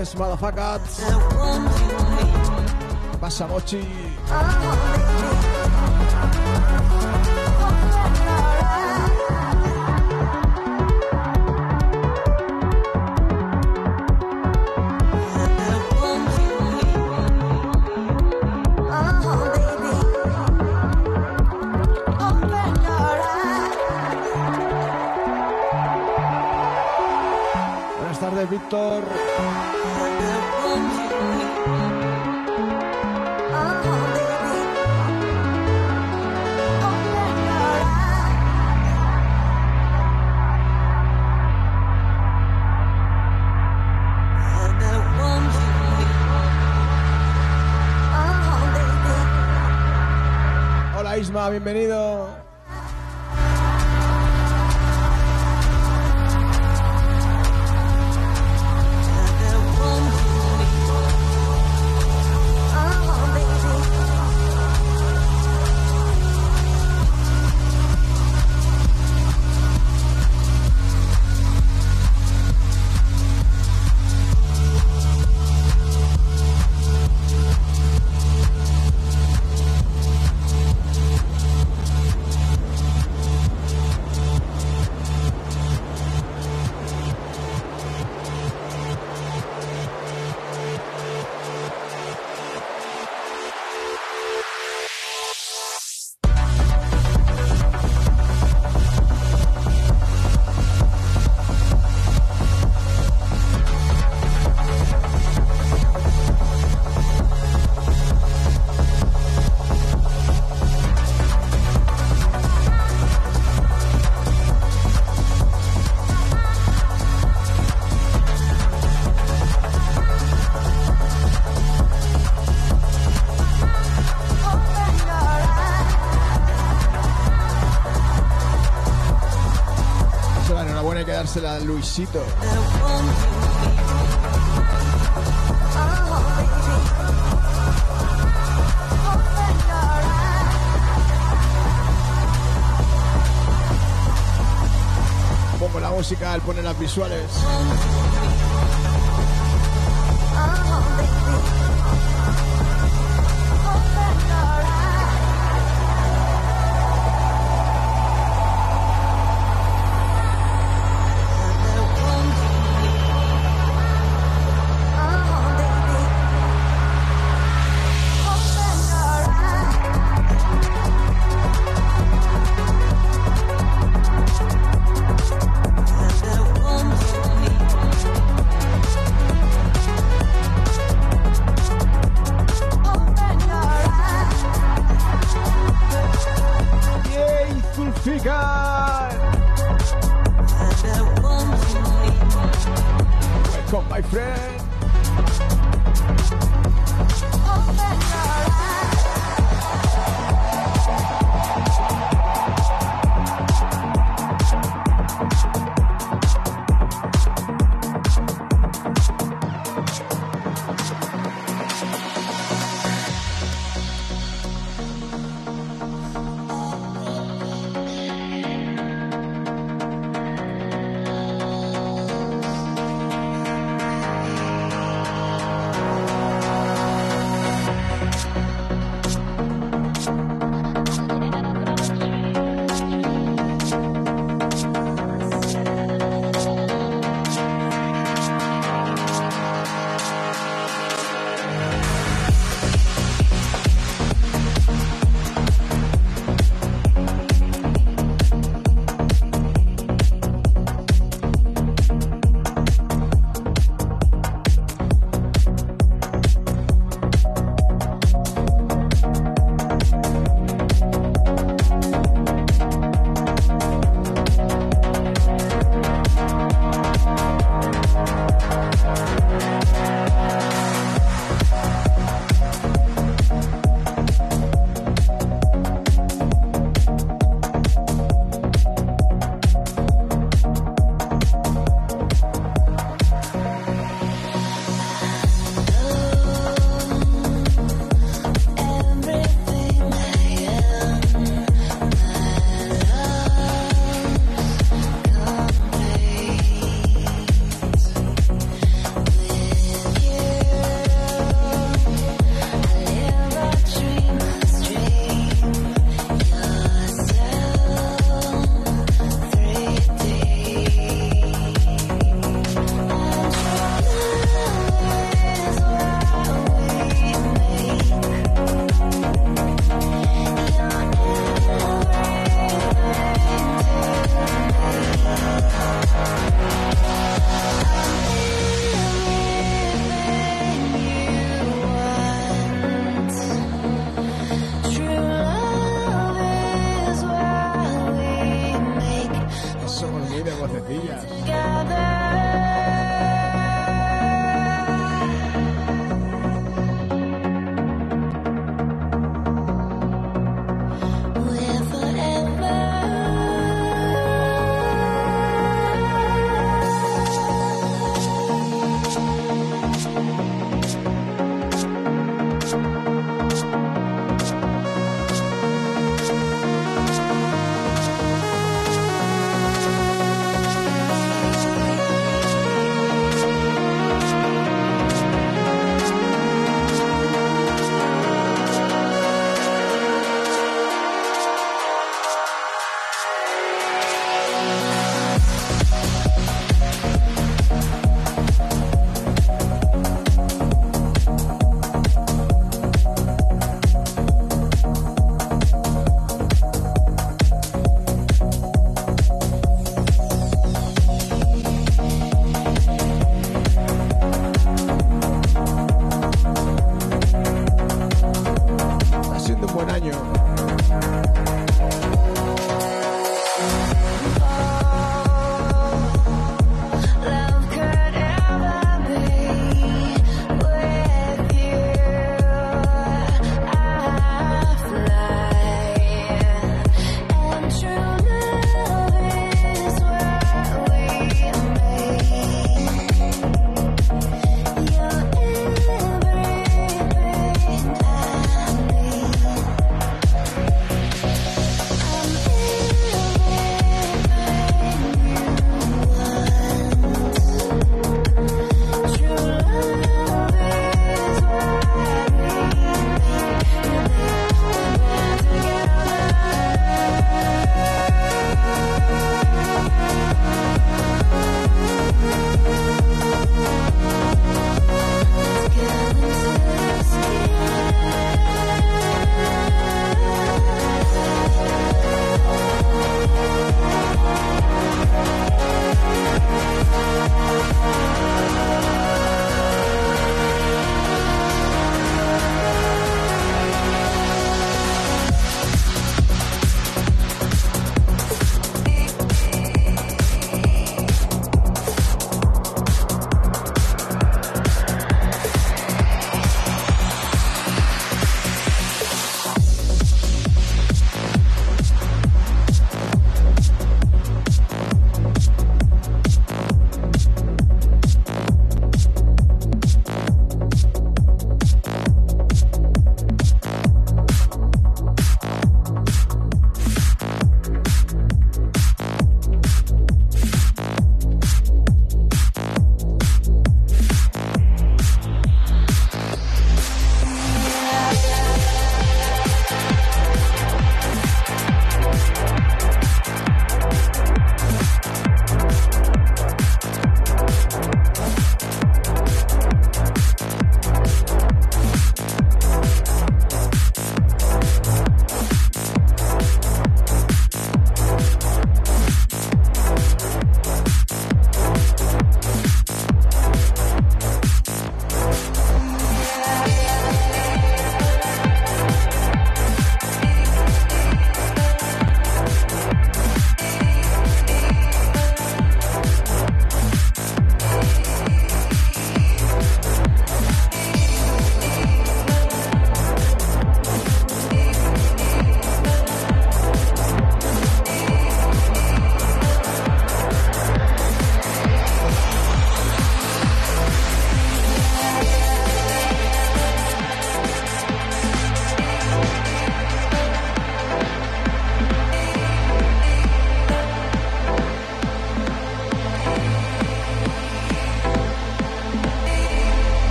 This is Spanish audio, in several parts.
Yes, motherfuckers. Passa, Mochi. Hola dársela Luisito. Pongo la música, él pone las visuales.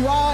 Gracias, Iván.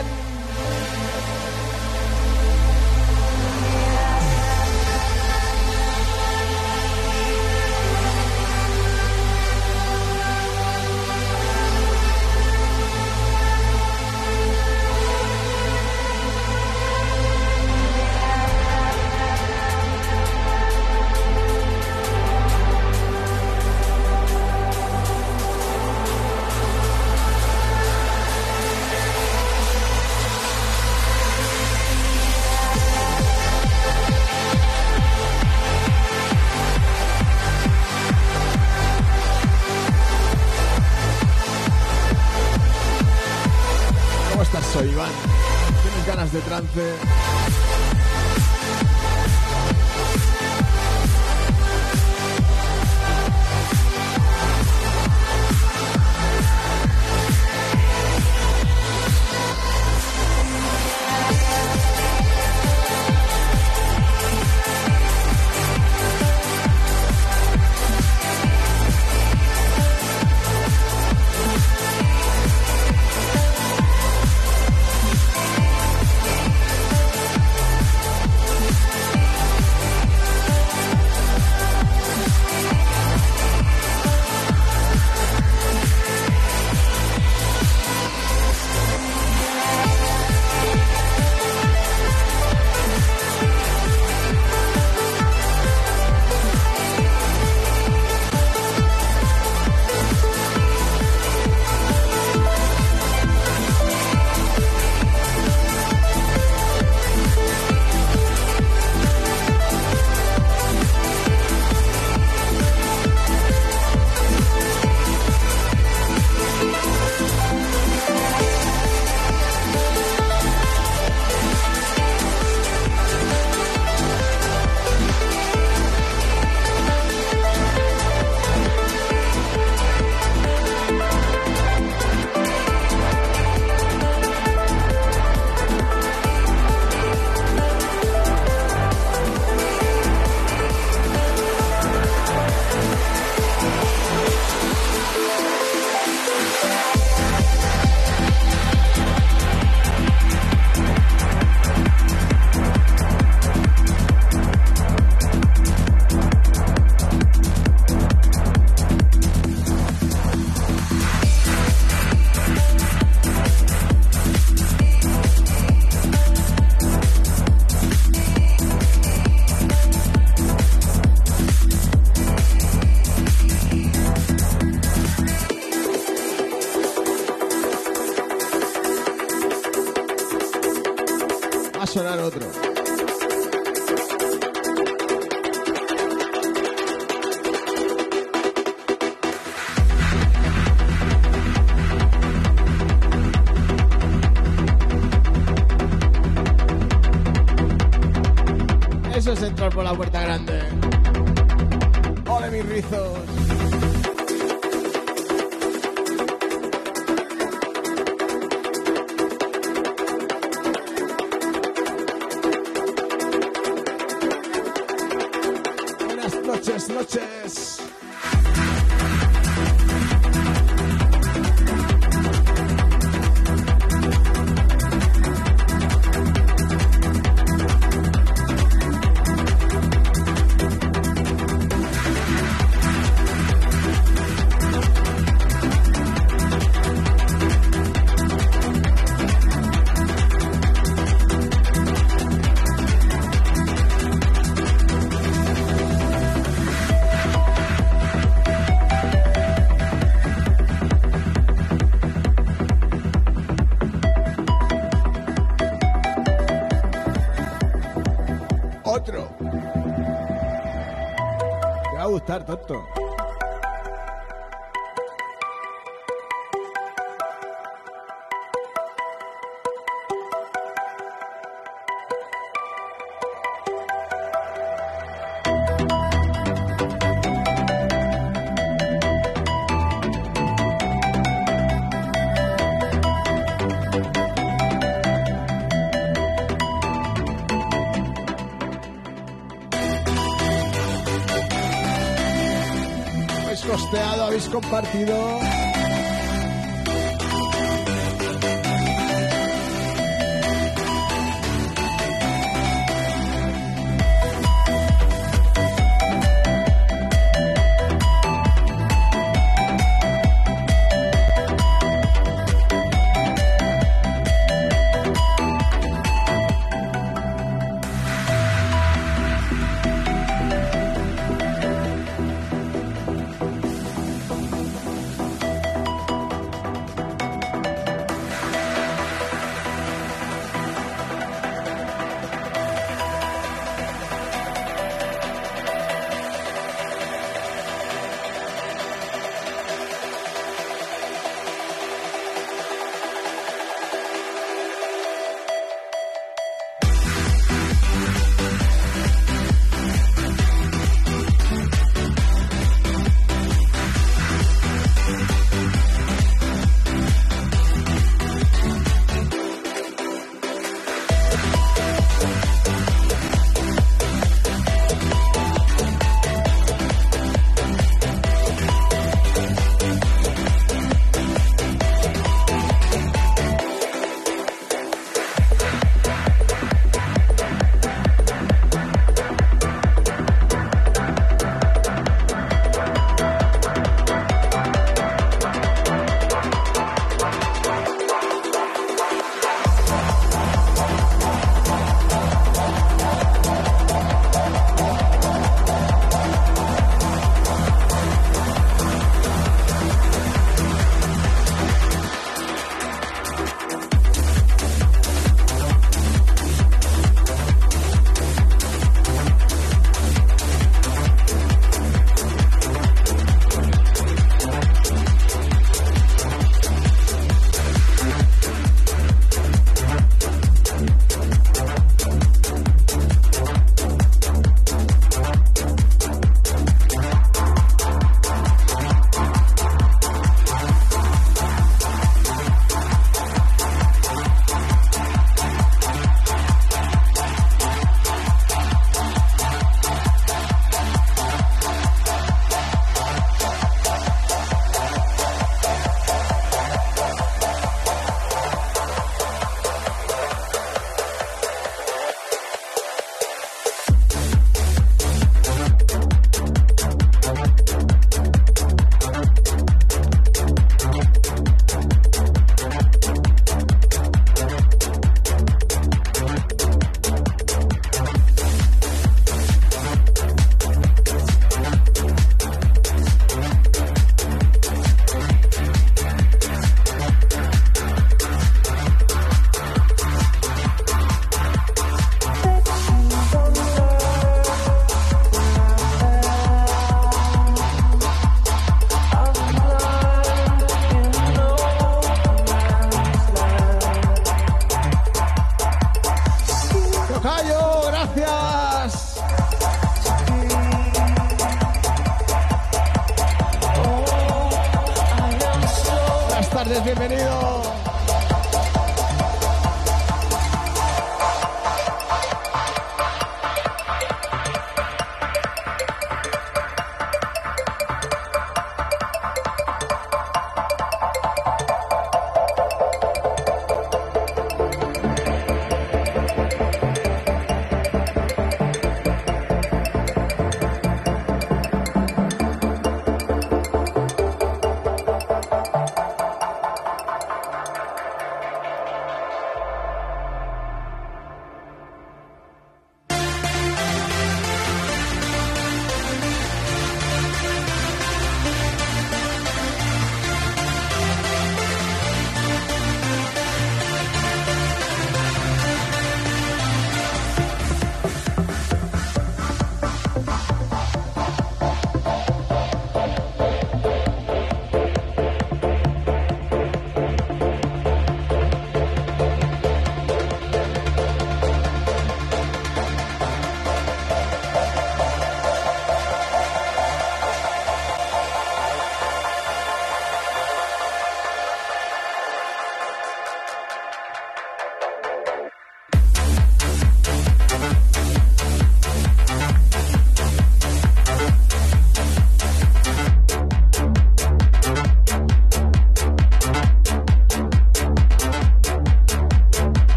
Tá Portanto, compartido.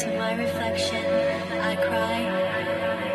to my reflection, I cry.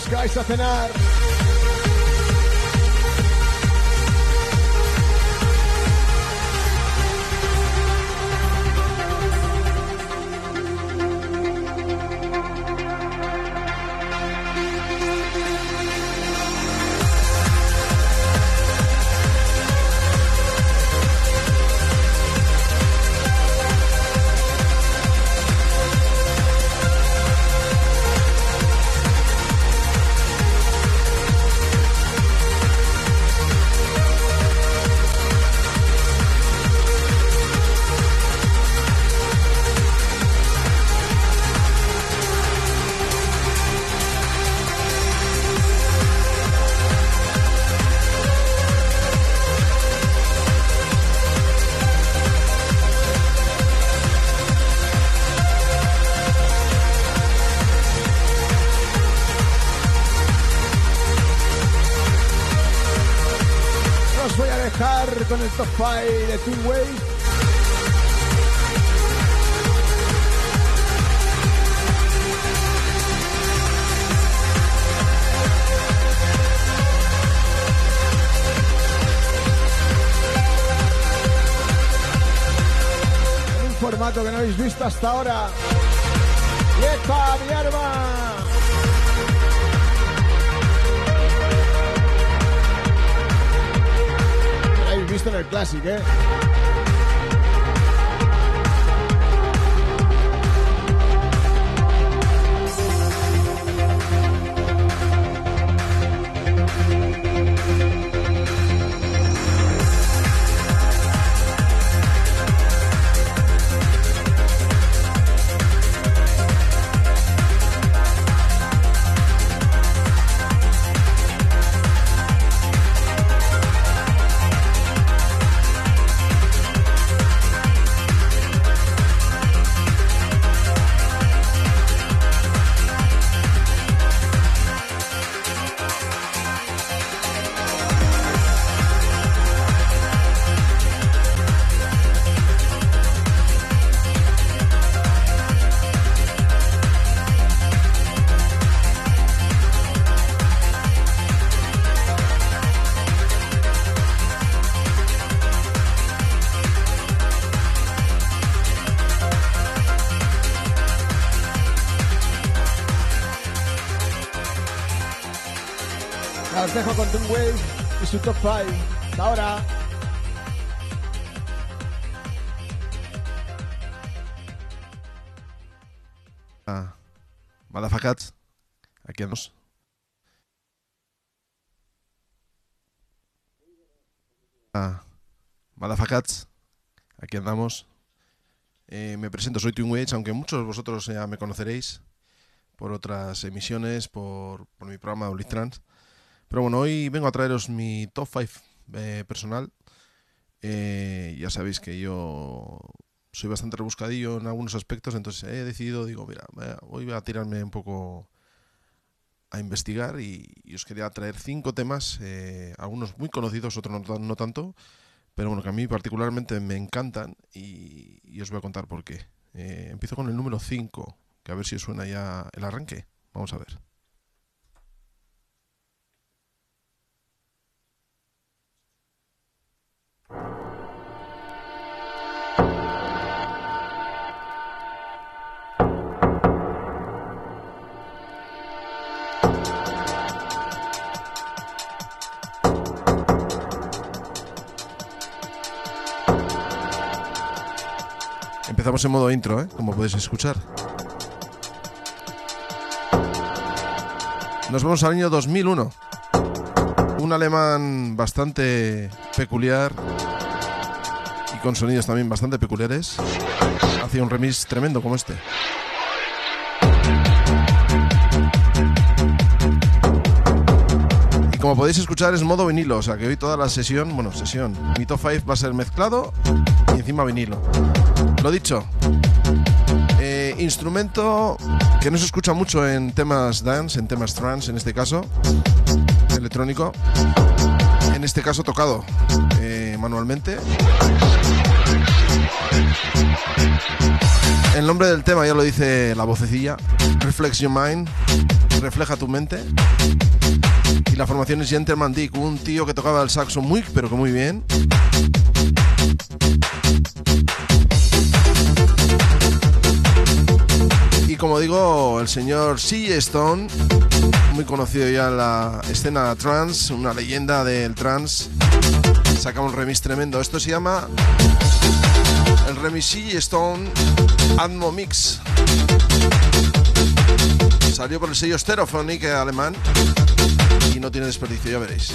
Que vais a de Two Way. un formato que no habéis visto hasta ahora. ¡Yepa, mi arma! Visto en el Classic, ¿eh? Tom Wave y su top 5. Hasta ahora. Ah, Malafacats, aquí andamos. Ah, Malafacats, aquí andamos. Eh, me presento, soy Twin Wage, aunque muchos de vosotros ya me conoceréis por otras emisiones, por, por mi programa de Trans. Pero bueno, hoy vengo a traeros mi top 5 eh, personal. Eh, ya sabéis que yo soy bastante rebuscadillo en algunos aspectos, entonces he decidido, digo, mira, hoy voy a tirarme un poco a investigar y, os quería traer cinco temas, eh, algunos muy conocidos, otros no, tanto, pero bueno, que a mí particularmente me encantan y, os voy a contar por qué. Eh, empiezo con el número 5, que a ver si os suena ya el arranque. Vamos a ver. Empezamos en modo intro, ¿eh? como podéis escuchar. Nos vamos al año 2001. Un alemán bastante peculiar y con sonidos también bastante peculiares. Hacía un remix tremendo como este. Y como podéis escuchar es modo vinilo, o sea que hoy toda la sesión, bueno, sesión, mi top 5 va a ser mezclado y encima vinilo. Lo dicho, eh, instrumento que no se escucha mucho en temas dance, en temas trance en este caso, electrónico, en este caso tocado eh, manualmente. El nombre del tema ya lo dice la vocecilla, Reflex Your Mind, refleja tu mente. Y la formación es Gentleman Dick, un tío que tocaba el saxo muy, pero que muy bien. Como digo, el señor C. Stone, muy conocido ya en la escena trans, una leyenda del trans, saca un remix tremendo. Esto se llama el remix C. Stone Atmo Mix. Salió por el sello Stereophonic alemán y no tiene desperdicio, ya veréis.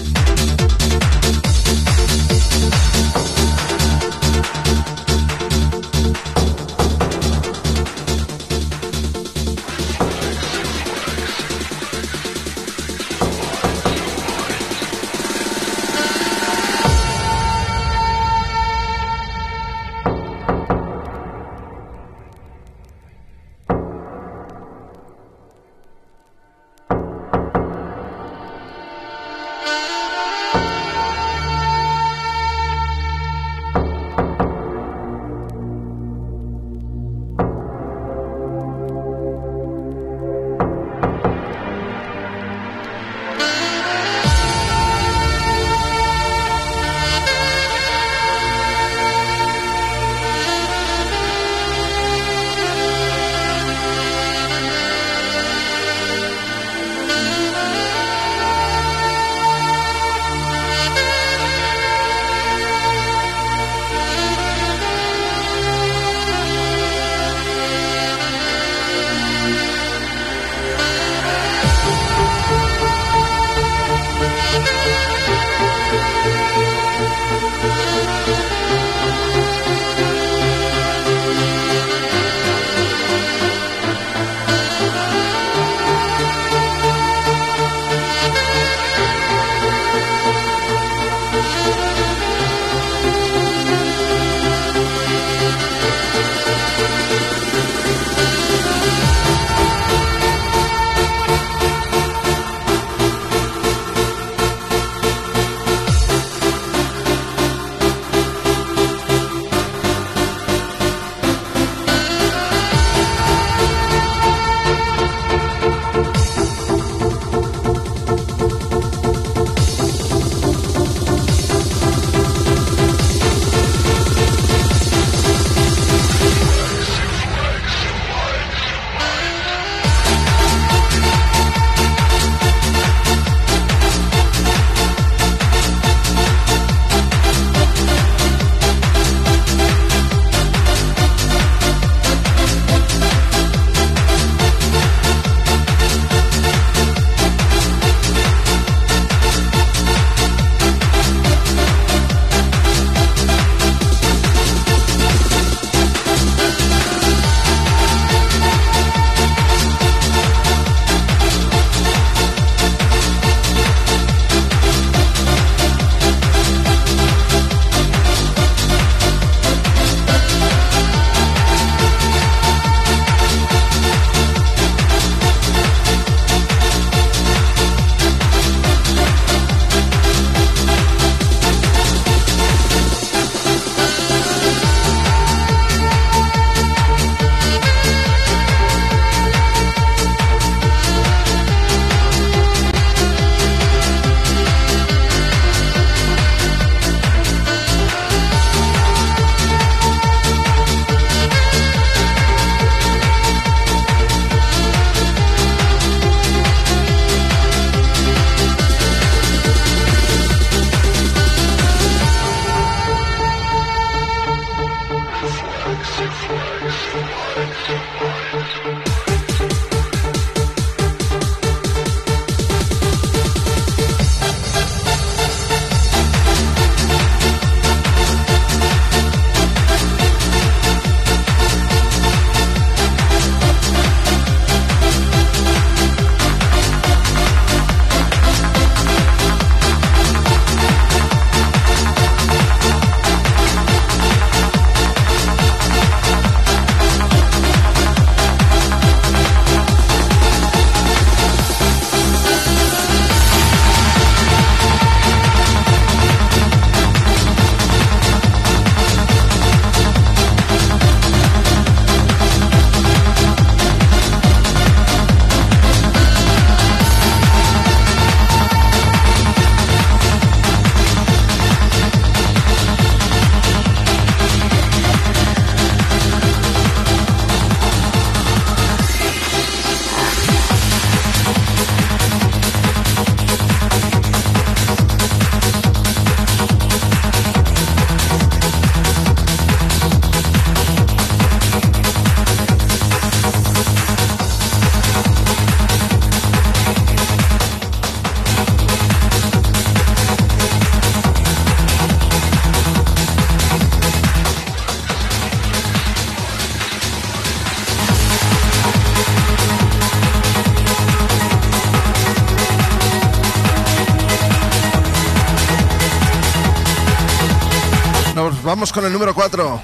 Con el número 4.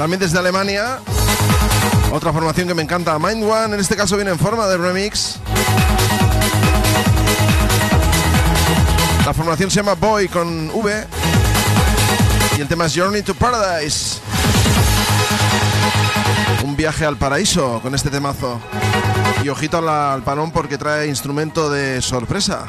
También desde Alemania. Otra formación que me encanta, Mind One. En este caso viene en forma de remix. La formación se llama Boy con V. Y el tema es Journey to Paradise. Un viaje al paraíso con este temazo. Y ojito al, al panón porque trae instrumento de sorpresa.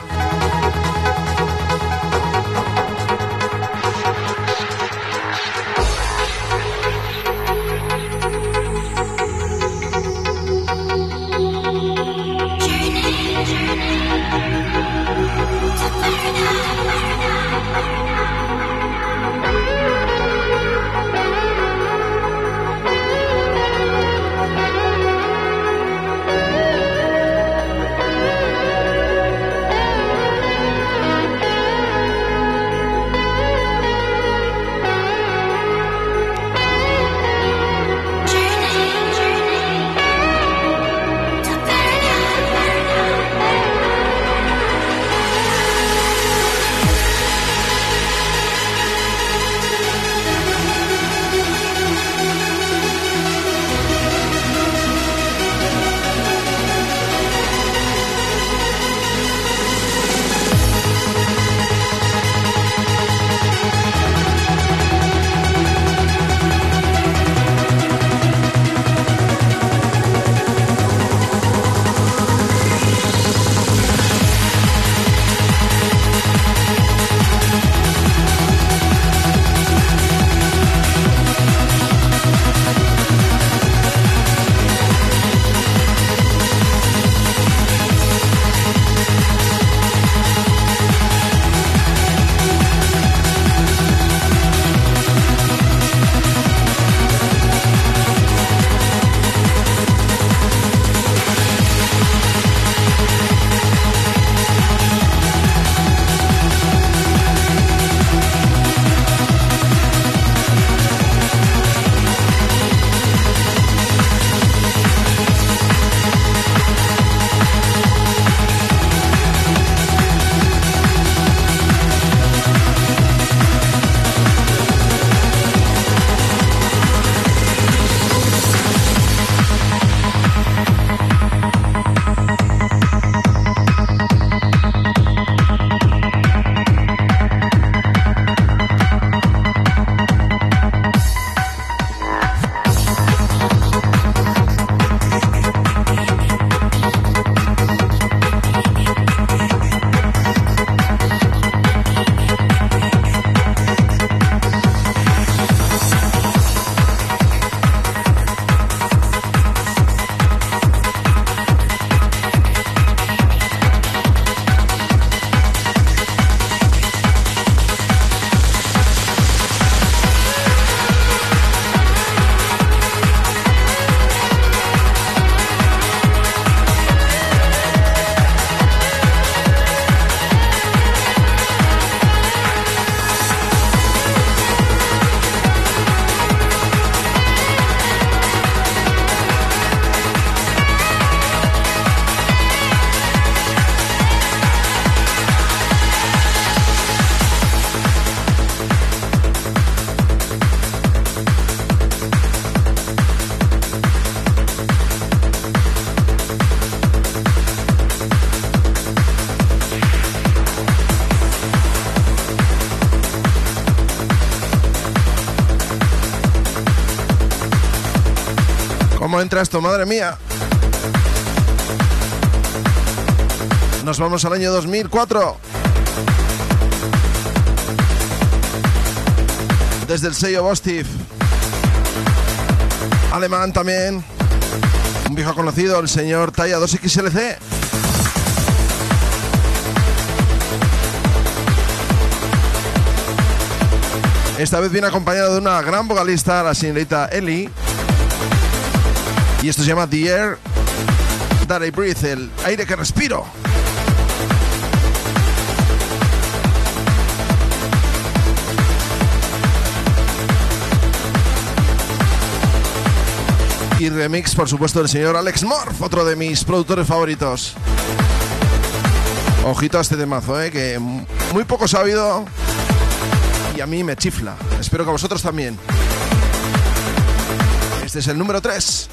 ¿Cómo entra esto? Madre mía. Nos vamos al año 2004. Desde el sello Bostif. Alemán también. Un viejo conocido, el señor Talla 2XLC. Esta vez viene acompañado de una gran vocalista, la señorita Ellie. Y esto se llama The Air That I Breathe, el aire que respiro. Y remix, por supuesto, del señor Alex Morph, otro de mis productores favoritos. Ojito a este temazo, ¿eh? que muy poco sabido y a mí me chifla. Espero que a vosotros también. Este es el número 3.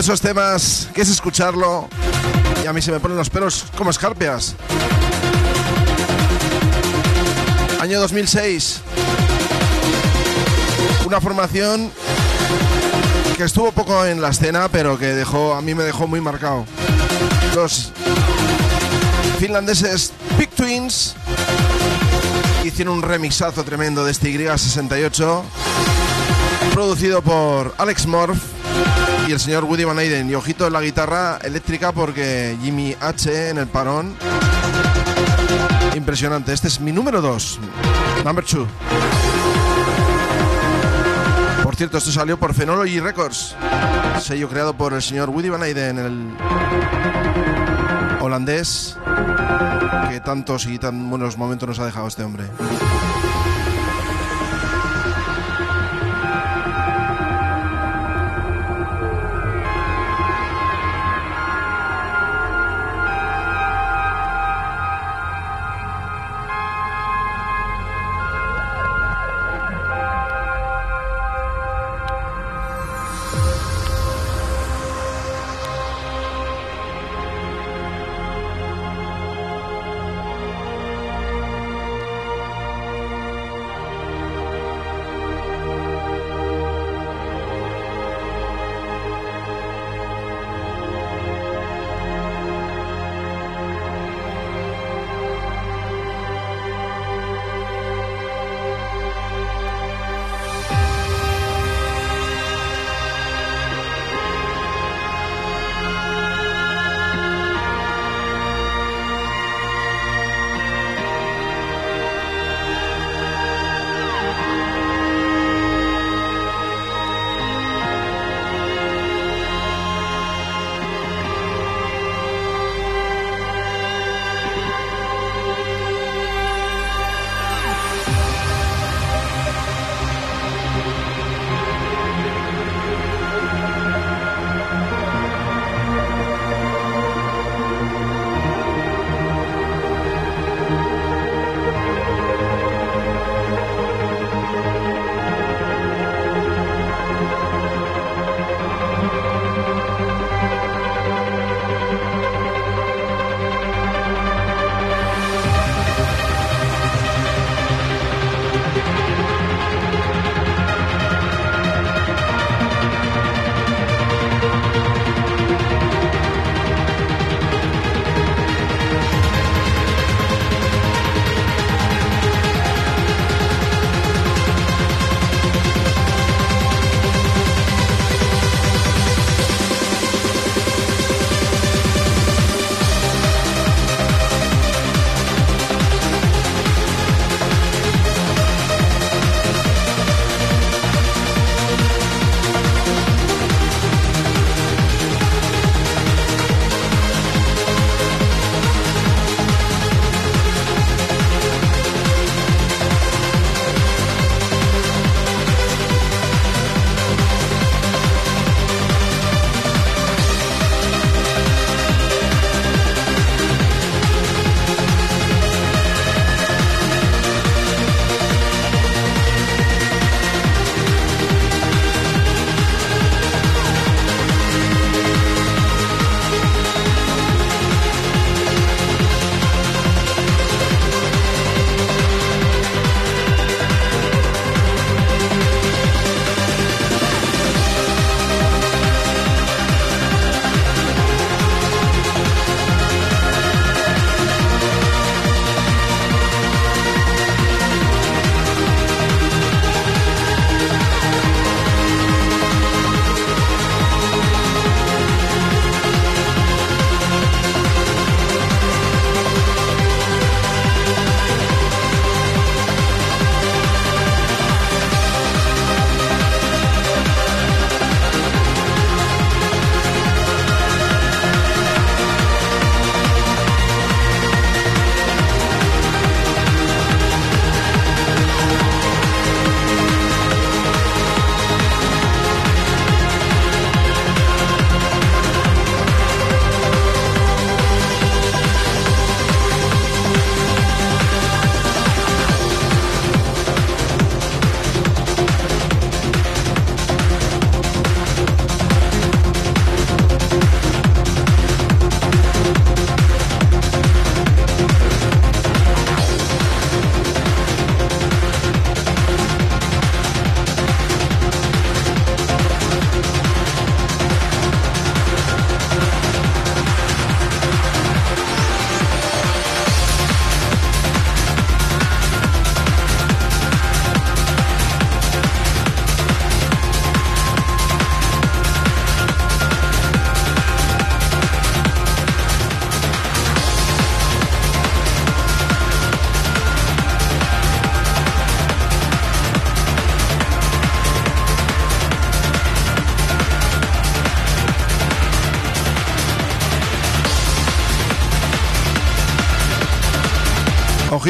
Esos temas que es escucharlo y a mí se me ponen los pelos como escarpias. Año 2006. Una formación que estuvo poco en la escena, pero que dejó, a mí me dejó muy marcado. Los finlandeses Big Twins hicieron un remixazo tremendo de este Y68, producido por Alex Morph y el señor Woody Van Eyden. Y ojito en la guitarra eléctrica porque Jimmy H en el parón. Impresionante. Este es mi número 2. Number 2. Por cierto, esto salió por Phenology Records, sello creado por el señor Woody Van Eyden, el holandés que tantos y tan buenos momentos nos ha dejado este hombre.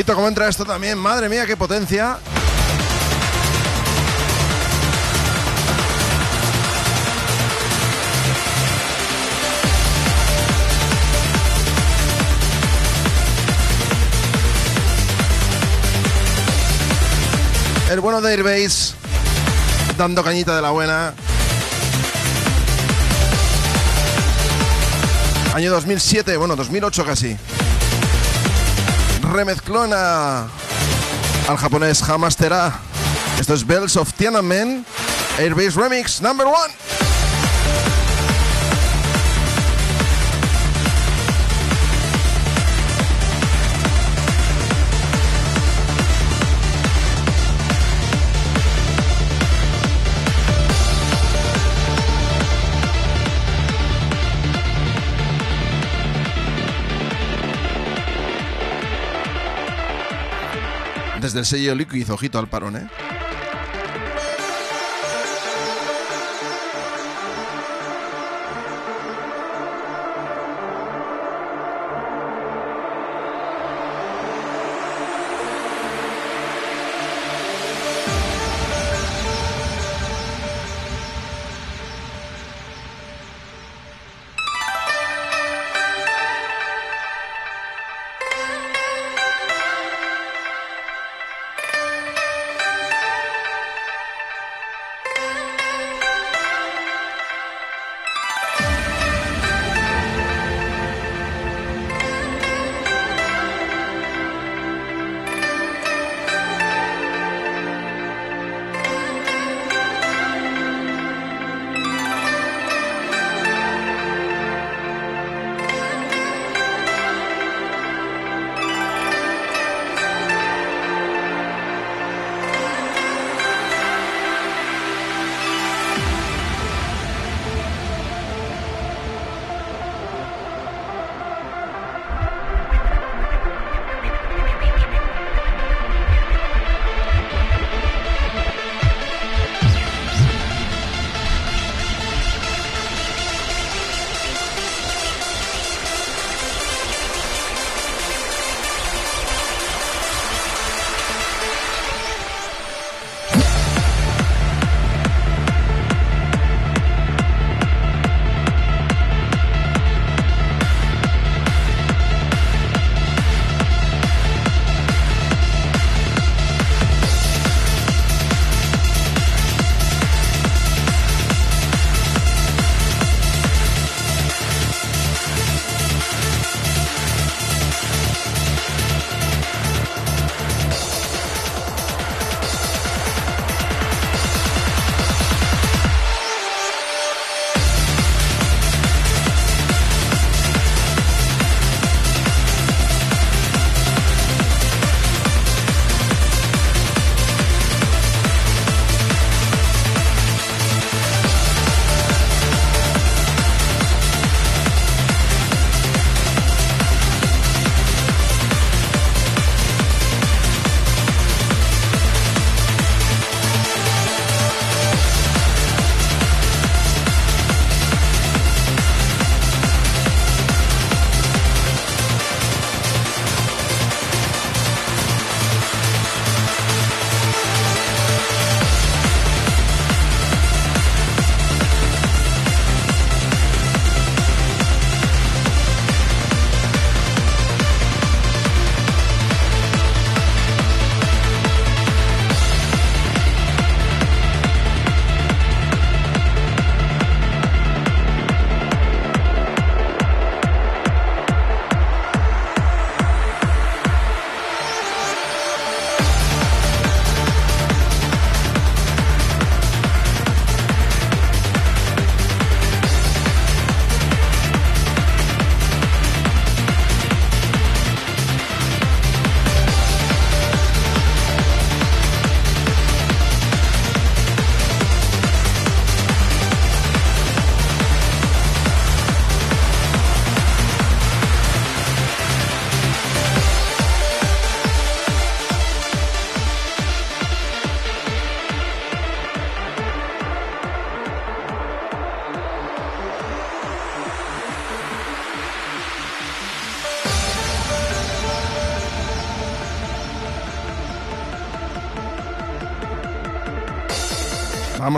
Ojito cómo entra esto también. Madre mía, qué potencia. El bueno de Airbase dando cañita de la buena. Año 2007, bueno, 2008 casi. Remezclona al japonés Hamastera. Esto es Bells of Tiananmen, Airbase Remix number one. Desde el sello Liquid, ojito al parón, ¿eh?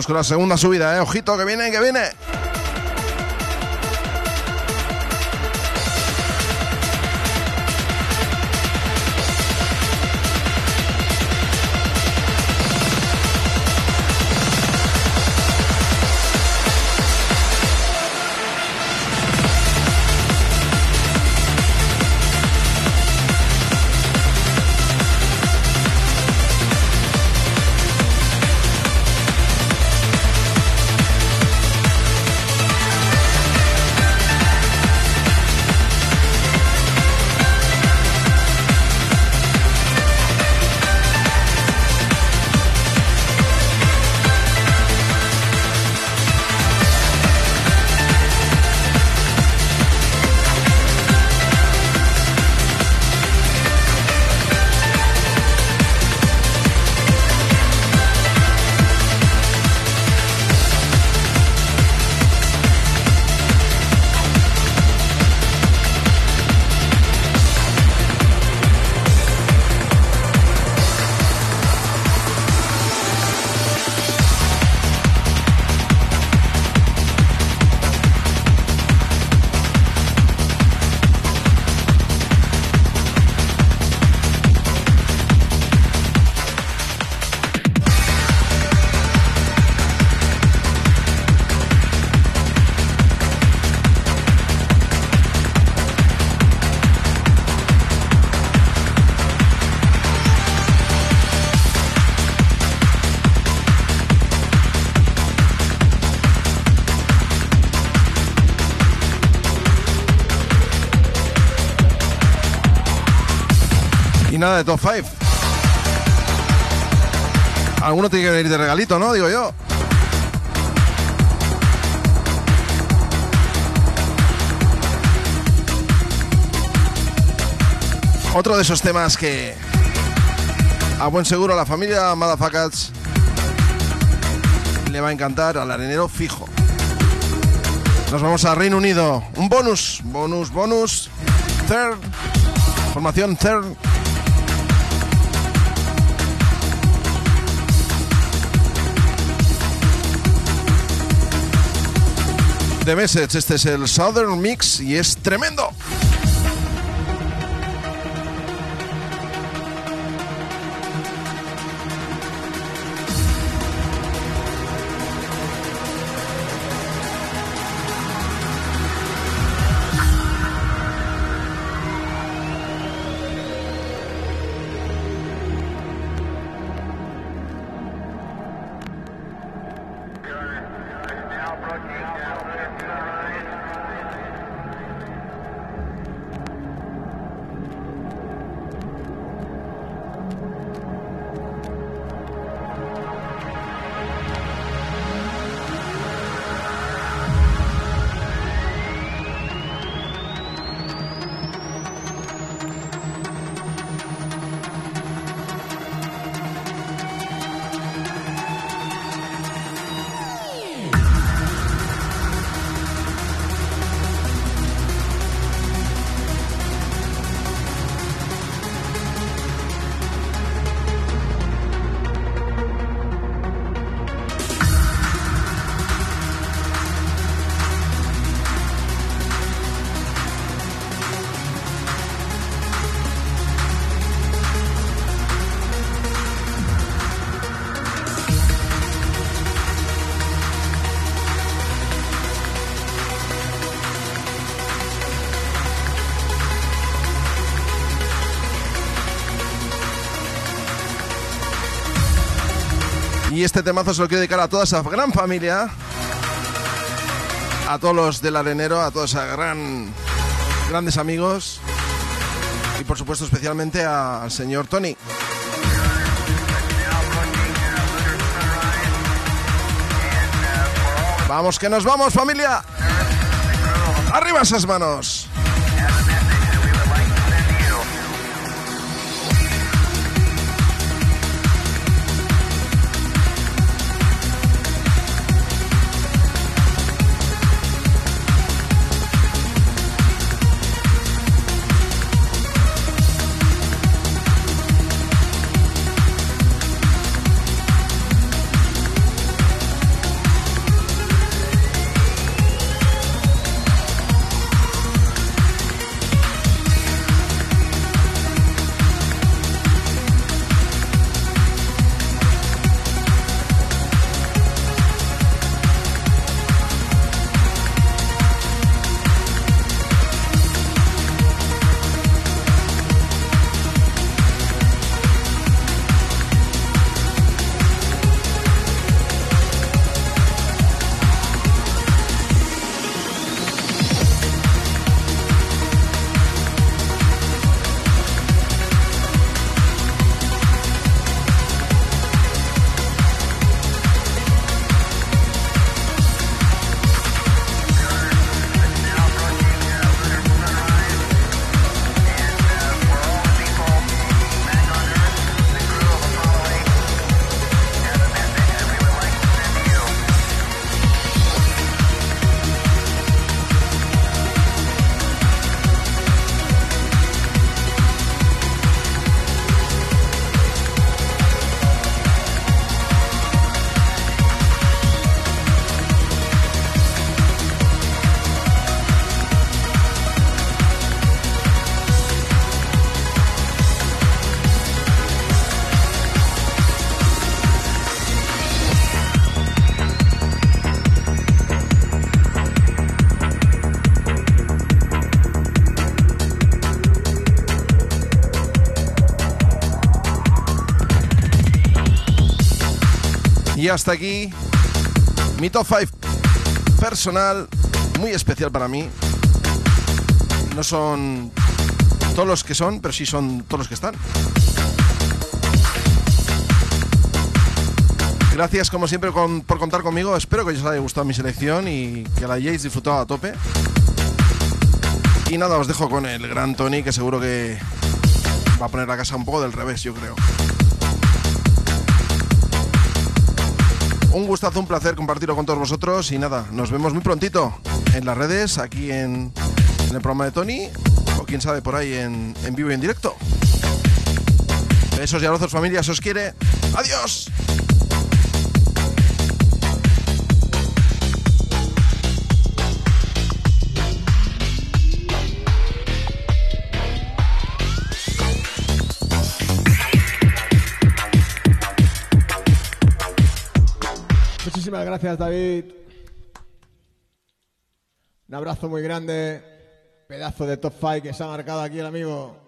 Con la segunda subida, eh. Ojito, que viene, que viene. Top 5. Alguno tiene que venir de regalito, ¿no? Digo yo. Otro de esos temas que a buen seguro a la familia Madafacats le va a encantar al arenero fijo. Nos vamos a Reino Unido. Un bonus, bonus, bonus. Third. Formación third. The Message. Este es el Southern Mix y es tremendo. Y este temazo se lo quiero dedicar a toda esa gran familia, a todos los del arenero, a todos esos gran, grandes amigos y por supuesto especialmente al señor Tony. Vamos, que nos vamos familia. Arriba esas manos. Hasta aquí mi top 5 personal, muy especial para mí. No son todos los que son, pero sí son todos los que están. Gracias como siempre por contar conmigo. Espero que os haya gustado mi selección y que la hayáis disfrutado a tope. Y nada, os dejo con el gran Tony que seguro que va a poner la casa un poco del revés, yo creo. Un gustazo, un placer compartirlo con todos vosotros y nada, nos vemos muy prontito en las redes, aquí en, el programa de Tony o quién sabe por ahí en, en vivo y en directo. Besos y abrazos familias, os quiere. Adiós. Muchísimas gracias, David. Un abrazo muy grande. Pedazo de top 5 que se ha marcado aquí el amigo.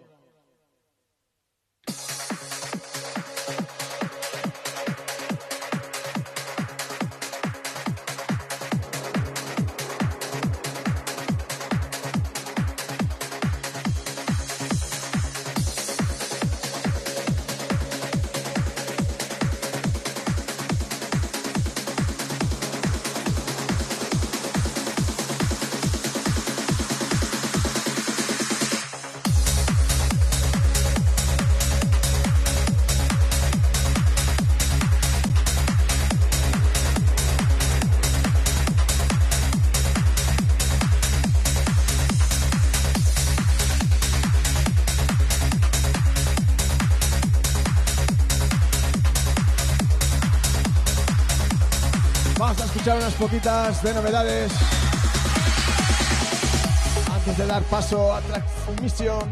Poquitas de novedades antes de dar paso a transmisión.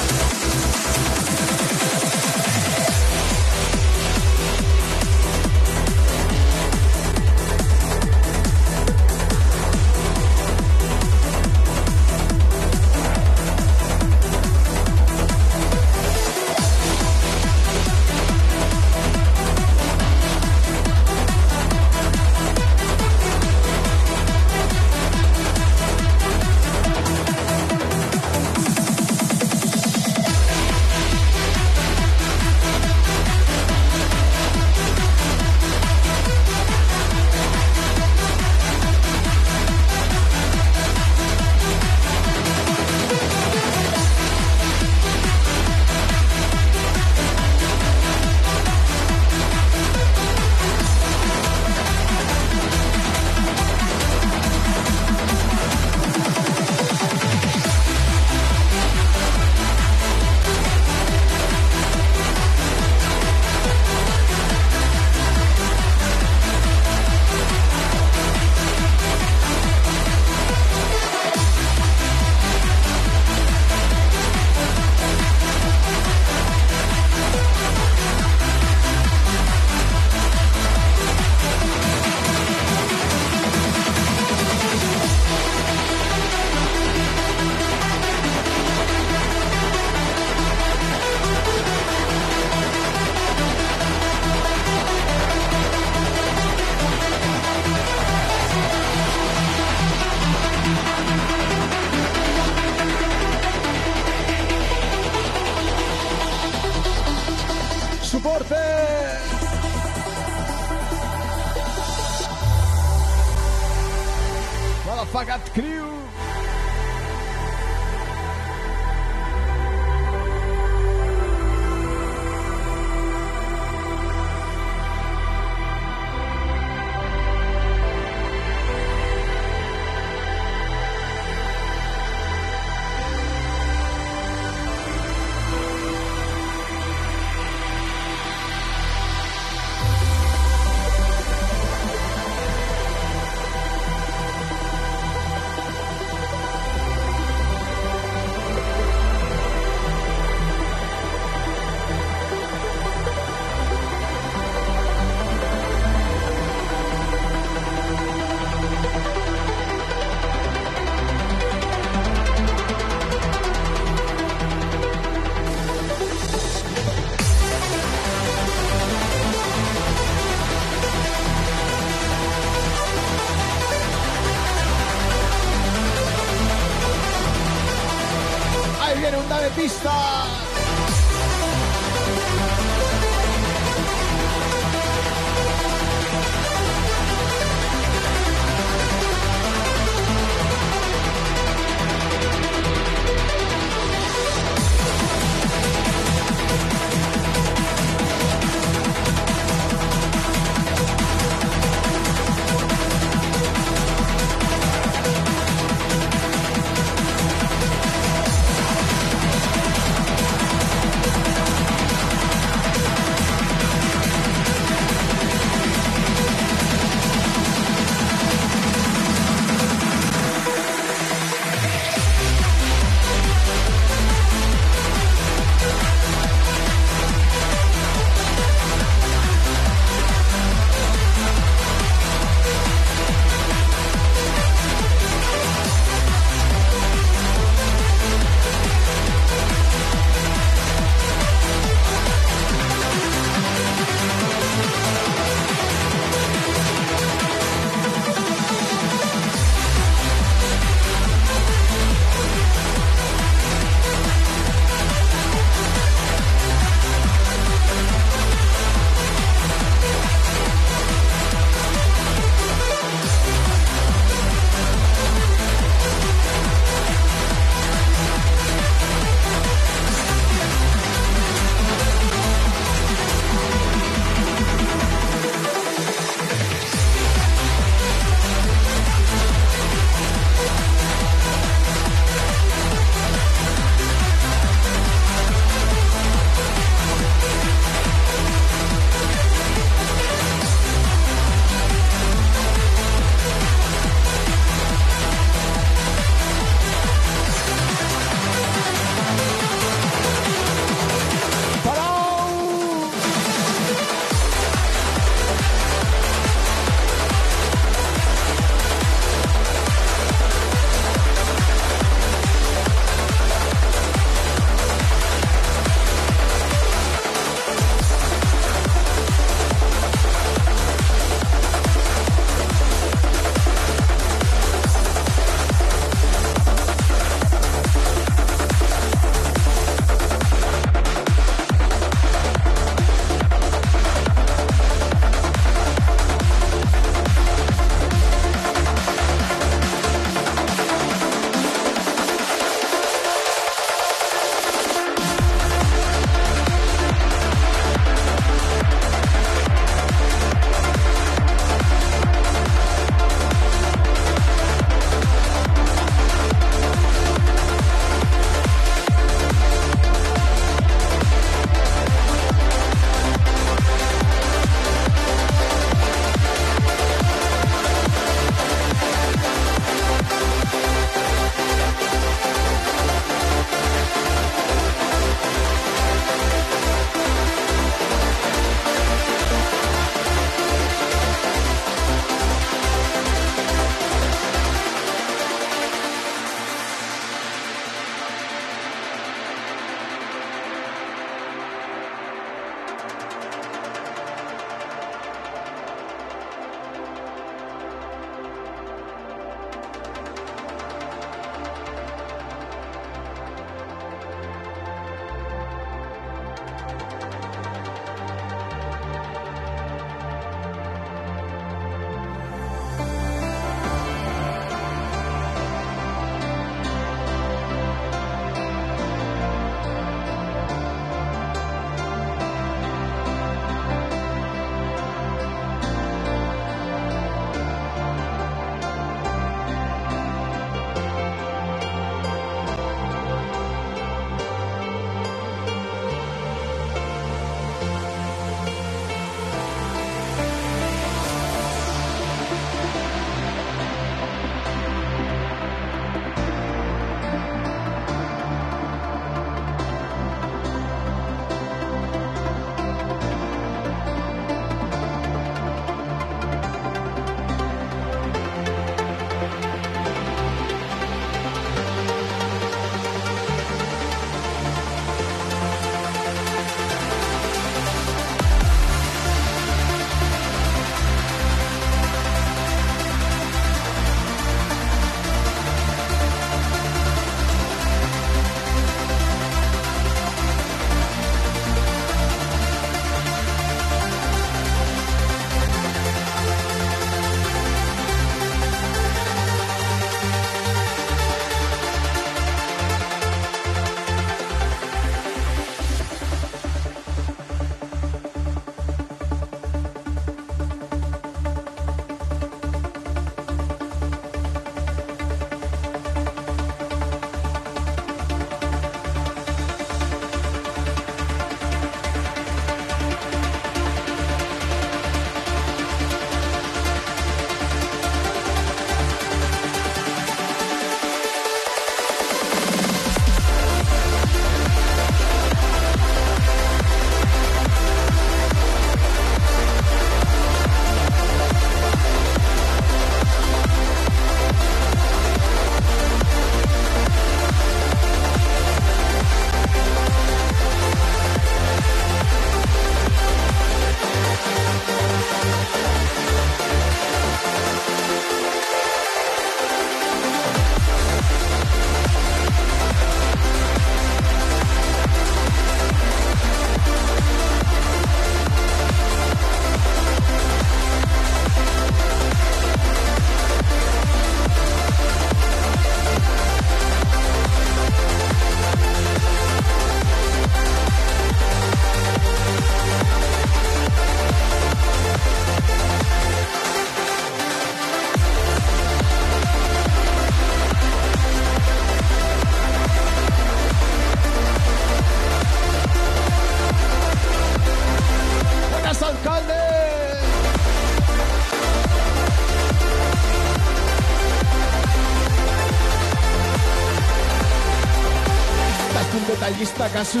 Takasu.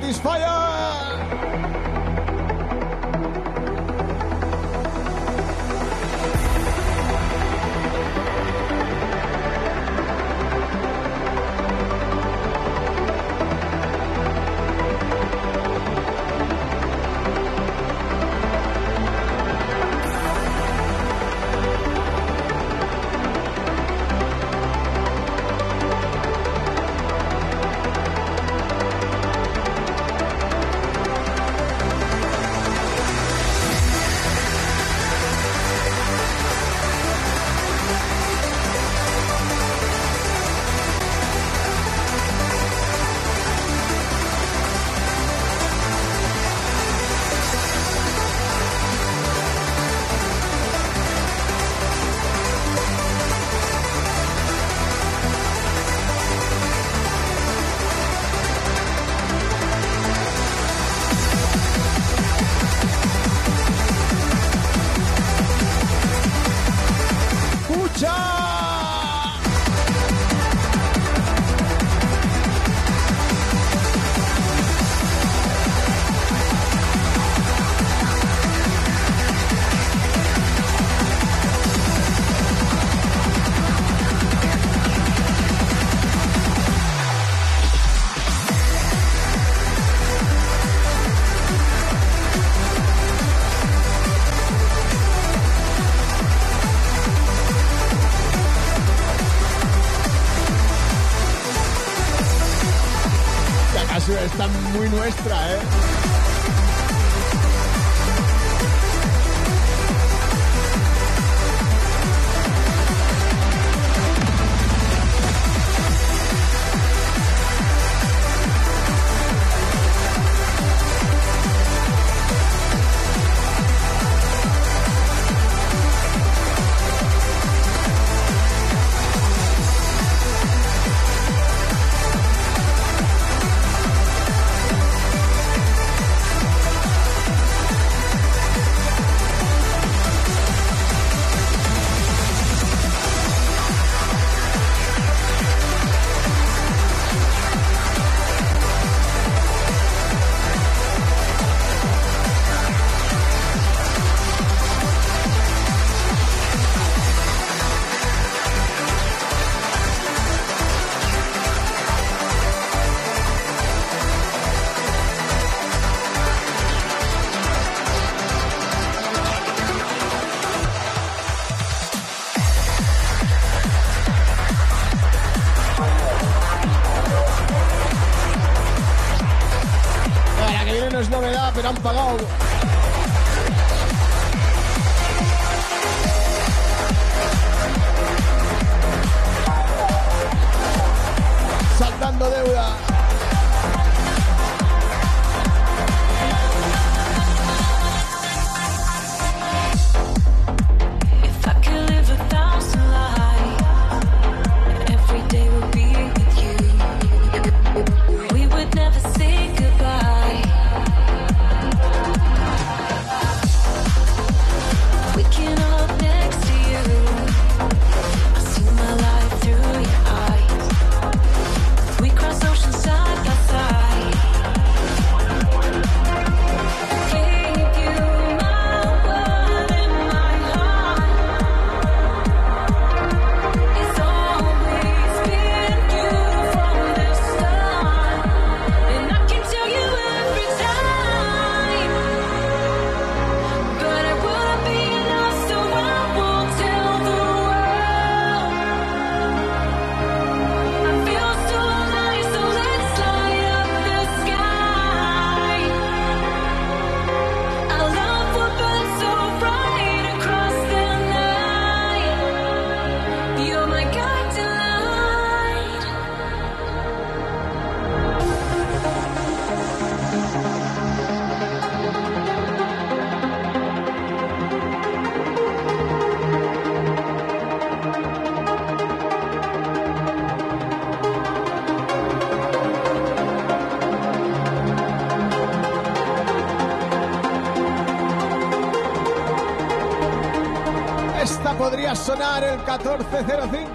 Dispara! 1405.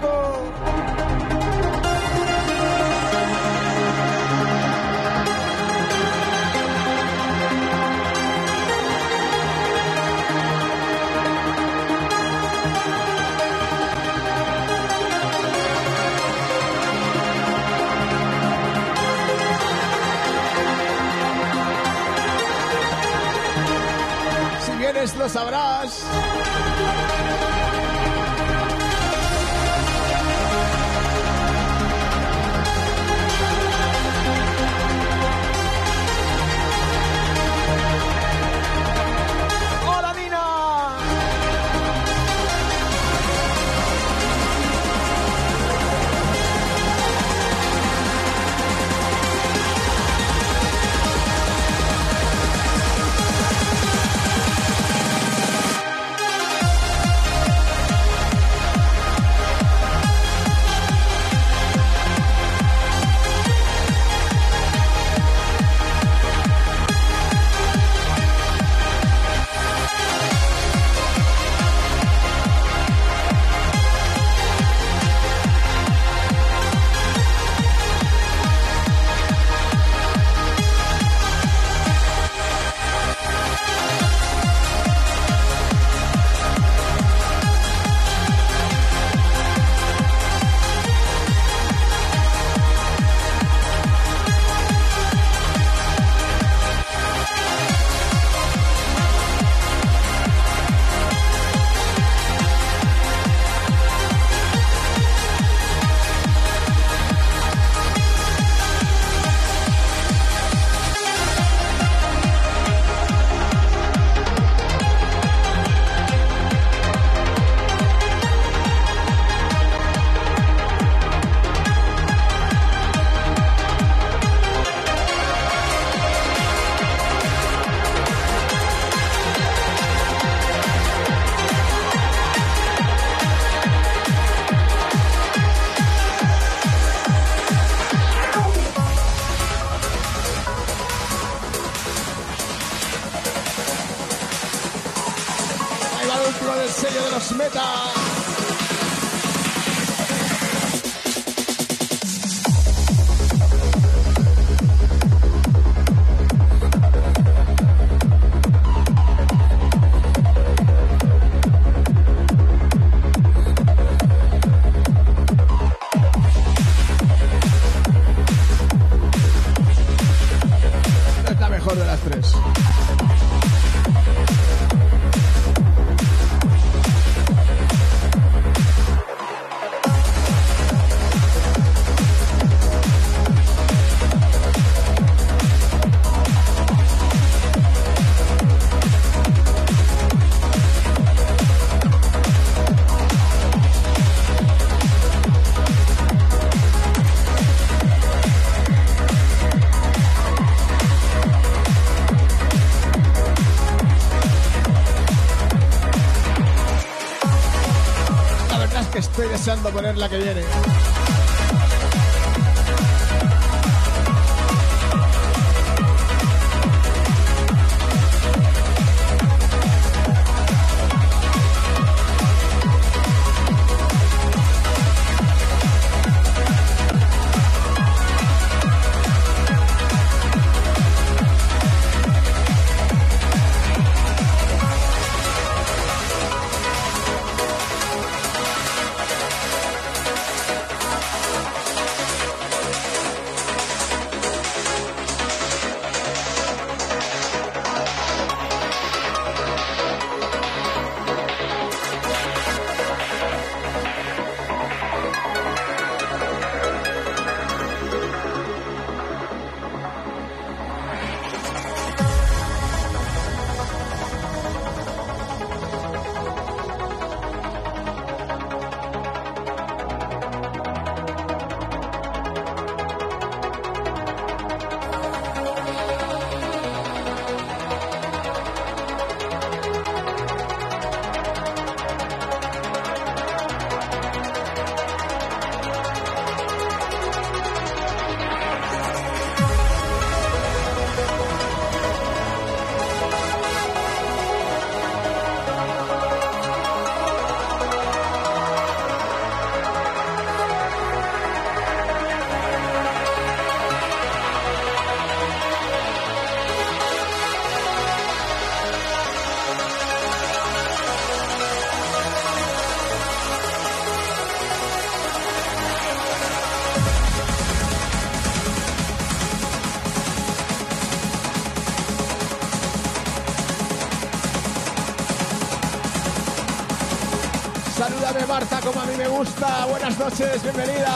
Bienvenida.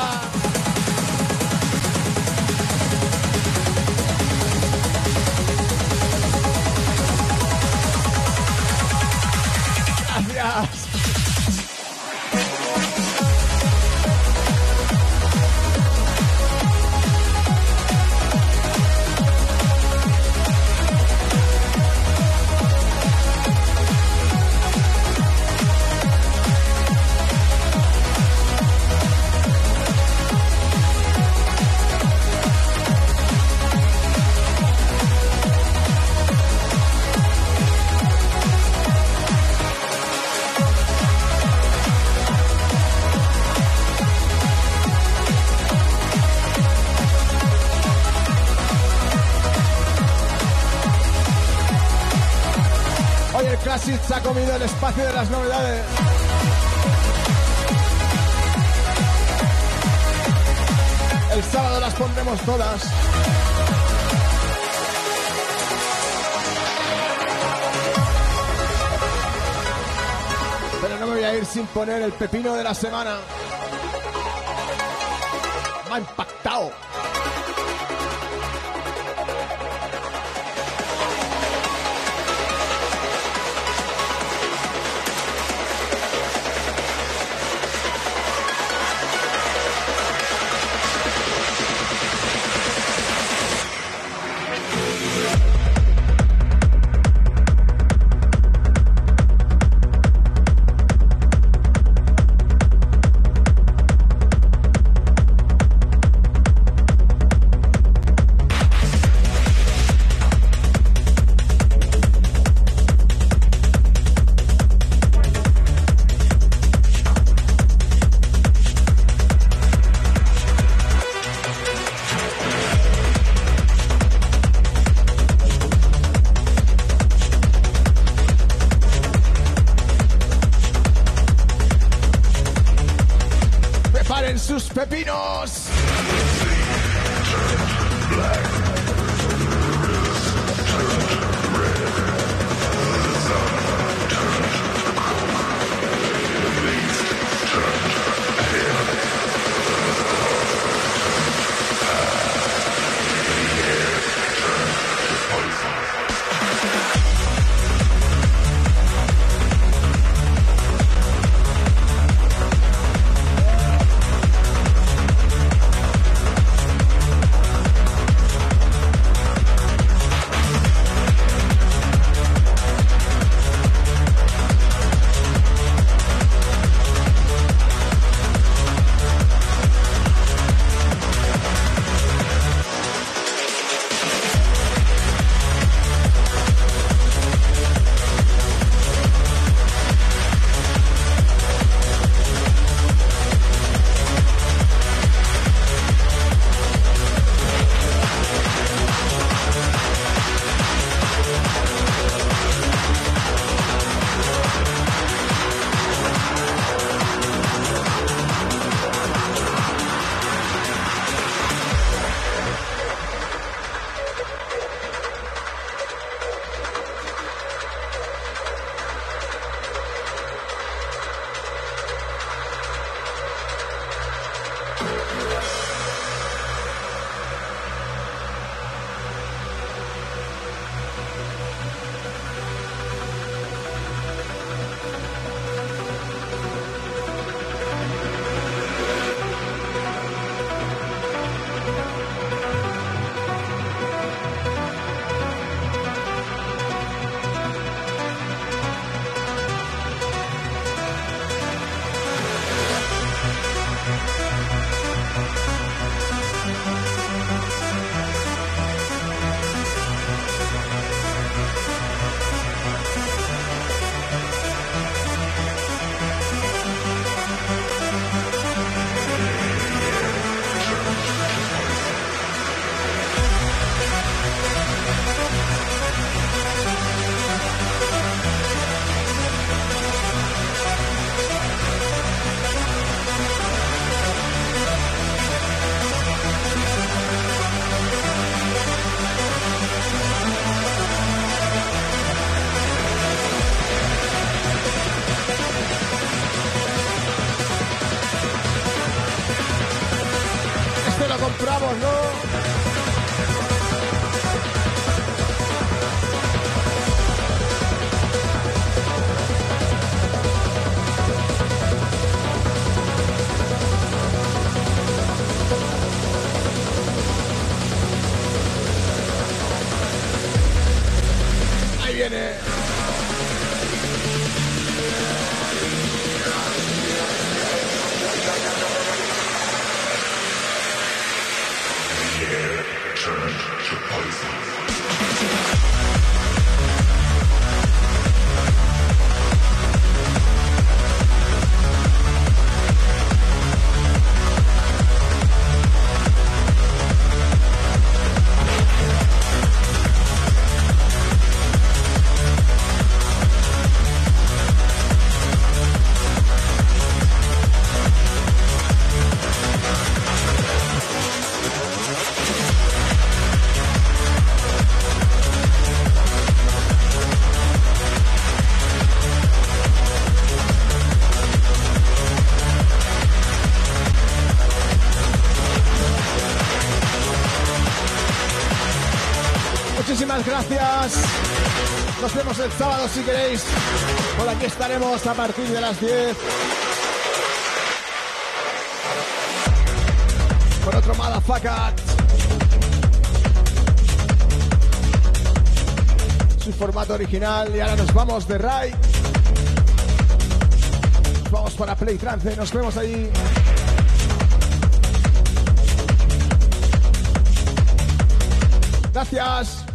Pero no me voy a ir sin poner el pepino de la semana. Me ha impactado. Gracias. El sábado si queréis. Por aquí estaremos a partir de las 10. Con otro Motherfucker. Su formato original. Y ahora nos vamos de Rai. Vamos para Play Trance. Nos vemos ahí. Gracias.